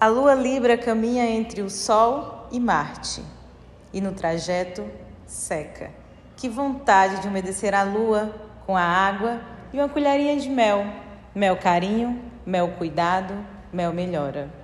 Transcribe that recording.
A lua Libra caminha entre o Sol e Marte e no trajeto seca. Que vontade de umedecer a lua com a água e uma colherinha de mel. Mel carinho, mel cuidado, mel melhora.